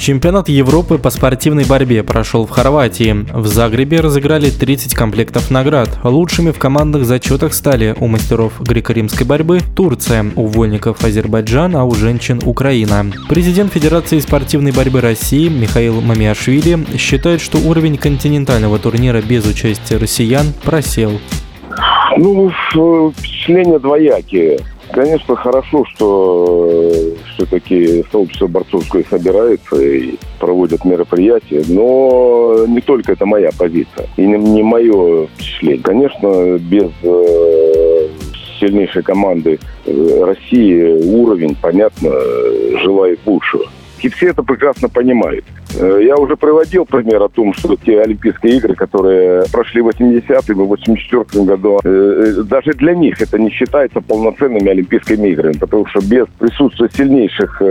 Чемпионат Европы по спортивной борьбе прошел в Хорватии. В Загребе разыграли 30 комплектов наград. Лучшими в командных зачетах стали у мастеров греко-римской борьбы Турция, у вольников Азербайджан, а у женщин Украина. Президент Федерации спортивной борьбы России Михаил Мамиашвили считает, что уровень континентального турнира без участия россиян просел. Ну, впечатления двоякие. Конечно, хорошо, что все-таки сообщество борцовское собирается и проводят мероприятия, но не только это моя позиция и не, не мое впечатление. Конечно, без э, сильнейшей команды э, России уровень, понятно, желает лучшего. И все это прекрасно понимают. Э, я уже приводил пример о том, что те Олимпийские игры, которые прошли в 80-м и в 84 году, э, э, даже для них это не считается полноценными Олимпийскими играми, потому что без присутствия сильнейших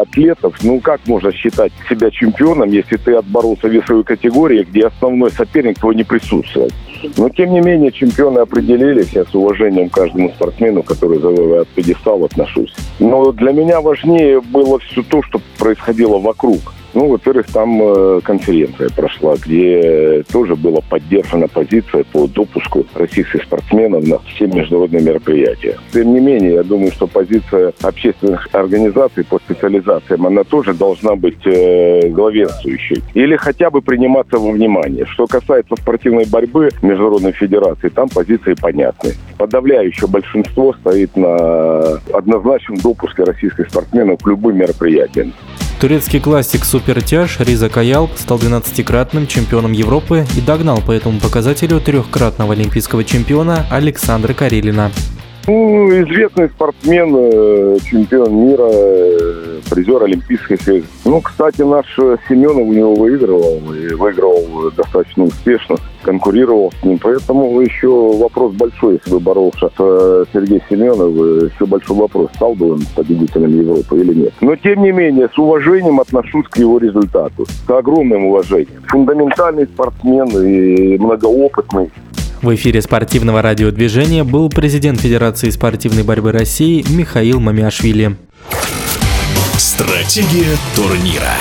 атлетов, ну как можно считать себя чемпионом, если ты отборолся в весовой категории, где основной соперник твой не присутствует? Но, тем не менее, чемпионы определились. Я с уважением к каждому спортсмену, который завоевает пьедестал, отношусь. Но для меня важнее было все то, что происходило вокруг. Ну, во-первых, там э, конференция прошла, где тоже была поддержана позиция по допуску российских спортсменов на все международные мероприятия. Тем не менее, я думаю, что позиция общественных организаций по специализациям, она тоже должна быть э, главенствующей. Или хотя бы приниматься во внимание. Что касается спортивной борьбы Международной Федерации, там позиции понятны. Подавляющее большинство стоит на однозначном допуске российских спортсменов к любым мероприятиям. Турецкий классик Супертяж Риза Каялп стал 12-кратным чемпионом Европы и догнал по этому показателю трехкратного олимпийского чемпиона Александра Карелина. Ну, известный спортсмен, э, чемпион мира, э, призер Олимпийской связи. Ну, кстати, наш Семенов у него выигрывал, и выигрывал достаточно успешно, конкурировал с ним. Поэтому еще вопрос большой, если бы боролся с э, Сергеем Семеновым, еще большой вопрос, стал бы он победителем Европы или нет. Но, тем не менее, с уважением отношусь к его результату, с огромным уважением. Фундаментальный спортсмен и многоопытный. В эфире спортивного радиодвижения был президент Федерации спортивной борьбы России Михаил Мамиашвили. Стратегия турнира.